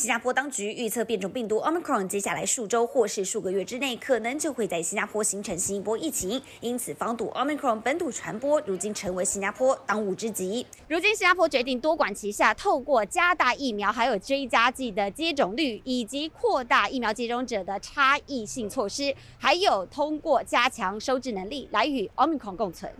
新加坡当局预测，变种病毒 Omicron 接下来数周或是数个月之内，可能就会在新加坡形成新一波疫情。因此，防堵 Omicron 本土传播，如今成为新加坡当务之急。如今，新加坡决定多管齐下，透过加大疫苗还有追加剂的接种率，以及扩大疫苗接种者的差异性措施，还有通过加强收治能力，来与 Omicron 共存。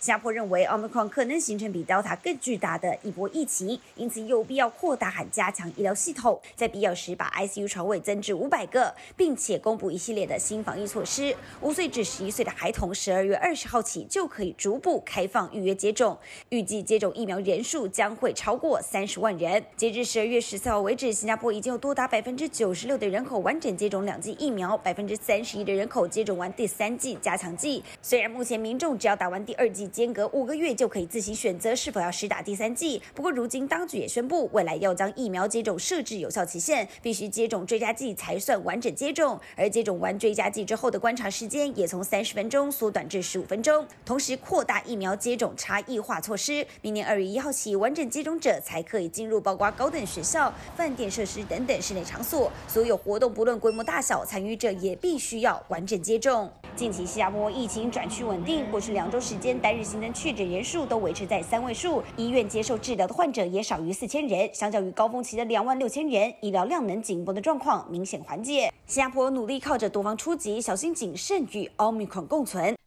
新加坡认为，Omicron 可能形成比 Delta 更巨大的一波疫情，因此有必要扩大和加强医疗系统，在必要时把 ICU 床位增至五百个，并且公布一系列的新防疫措施。五岁至十一岁的孩童，十二月二十号起就可以逐步开放预约接种，预计接种疫苗人数将会超过三十万人。截至十二月十四号为止，新加坡已经有多达百分之九十六的人口完整接种两剂疫苗，百分之三十一的人口接种完第三剂加强剂。虽然目前民众只要打完第二剂，间隔五个月就可以自行选择是否要施打第三剂。不过，如今当局也宣布，未来要将疫苗接种设置有效期限，必须接种追加剂才算完整接种。而接种完追加剂之后的观察时间也从三十分钟缩短至十五分钟。同时，扩大疫苗接种差异化措施，明年二月一号起，完整接种者才可以进入包括高等学校、饭店设施等等室内场所。所有活动不论规模大小，参与者也必须要完整接种。近期，新加坡疫情转趋稳定，过去两周时间单日新增确诊人数都维持在三位数，医院接受治疗的患者也少于四千人，相较于高峰期的两万六千人，医疗量能紧绷的状况明显缓解。新加坡努力靠着多方出击，小心谨慎与奥密克戎共存，